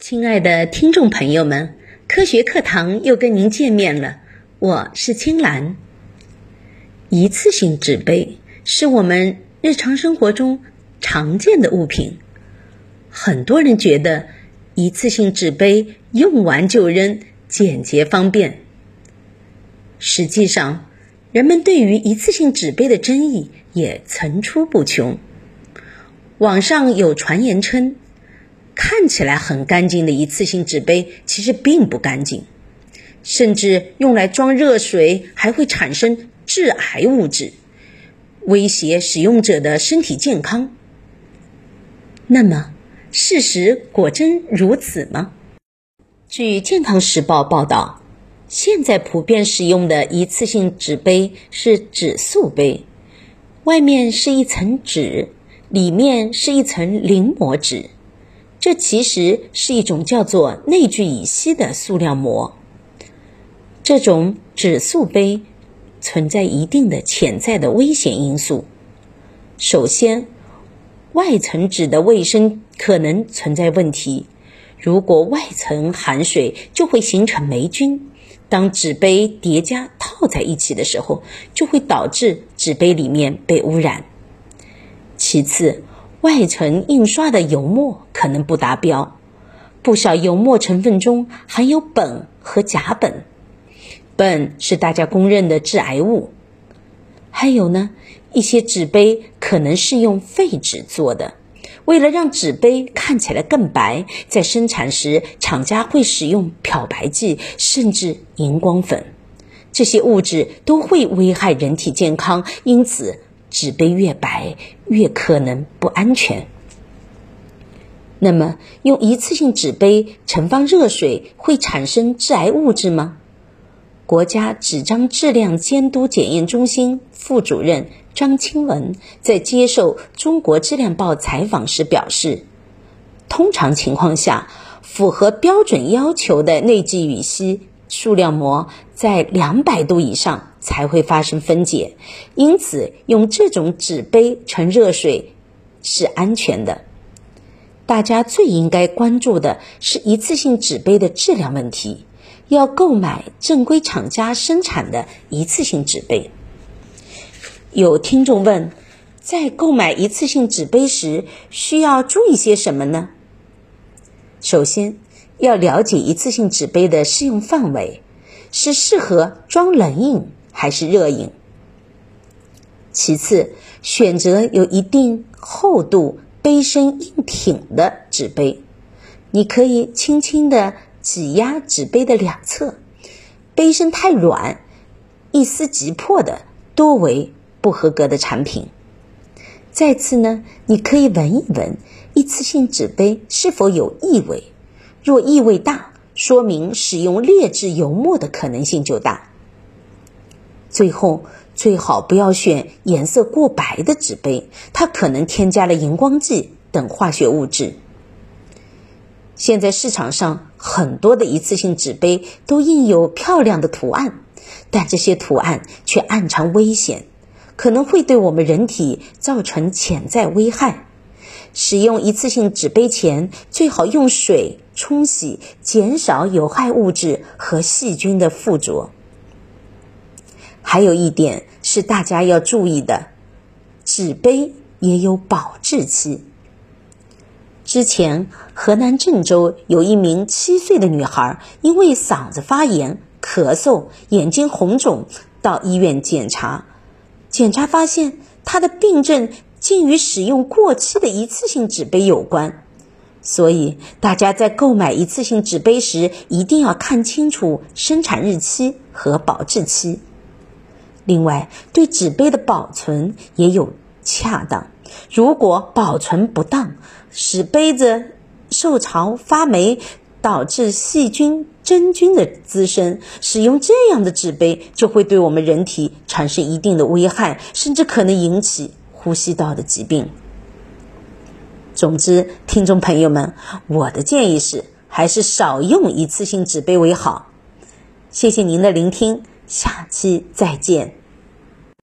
亲爱的听众朋友们，科学课堂又跟您见面了，我是青兰。一次性纸杯是我们日常生活中常见的物品，很多人觉得一次性纸杯用完就扔，简洁方便。实际上，人们对于一次性纸杯的争议也层出不穷。网上有传言称。看起来很干净的一次性纸杯，其实并不干净，甚至用来装热水还会产生致癌物质，威胁使用者的身体健康。那么，事实果真如此吗？据《健康时报》报道，现在普遍使用的一次性纸杯是纸塑杯，外面是一层纸，里面是一层临摹纸。这其实是一种叫做内聚乙烯的塑料膜。这种纸塑杯存在一定的潜在的危险因素。首先，外层纸的卫生可能存在问题。如果外层含水，就会形成霉菌。当纸杯叠加套在一起的时候，就会导致纸杯里面被污染。其次，外层印刷的油墨可能不达标，不少油墨成分中含有苯和甲苯，苯是大家公认的致癌物。还有呢，一些纸杯可能是用废纸做的，为了让纸杯看起来更白，在生产时厂家会使用漂白剂甚至荧光粉，这些物质都会危害人体健康，因此。纸杯越白，越可能不安全。那么，用一次性纸杯盛放热水会产生致癌物质吗？国家纸张质量监督检验中心副主任张清文在接受《中国质量报》采访时表示，通常情况下，符合标准要求的内聚乙烯塑料膜在两百度以上。才会发生分解，因此用这种纸杯盛热水是安全的。大家最应该关注的是一次性纸杯的质量问题，要购买正规厂家生产的一次性纸杯。有听众问，在购买一次性纸杯时需要注意些什么呢？首先，要了解一次性纸杯的适用范围，是适合装冷饮。还是热饮。其次，选择有一定厚度、杯身硬挺的纸杯。你可以轻轻的挤压纸杯的两侧，杯身太软、一撕即破的，多为不合格的产品。再次呢，你可以闻一闻一次性纸杯是否有异味，若异味大，说明使用劣质油墨的可能性就大。最后，最好不要选颜色过白的纸杯，它可能添加了荧光剂等化学物质。现在市场上很多的一次性纸杯都印有漂亮的图案，但这些图案却暗藏危险，可能会对我们人体造成潜在危害。使用一次性纸杯前，最好用水冲洗，减少有害物质和细菌的附着。还有一点是大家要注意的，纸杯也有保质期。之前河南郑州有一名七岁的女孩，因为嗓子发炎、咳嗽、眼睛红肿，到医院检查，检查发现她的病症竟与使用过期的一次性纸杯有关。所以大家在购买一次性纸杯时，一定要看清楚生产日期和保质期。另外，对纸杯的保存也有恰当。如果保存不当，使杯子受潮发霉，导致细菌、真菌的滋生，使用这样的纸杯就会对我们人体产生一定的危害，甚至可能引起呼吸道的疾病。总之，听众朋友们，我的建议是，还是少用一次性纸杯为好。谢谢您的聆听，下期再见。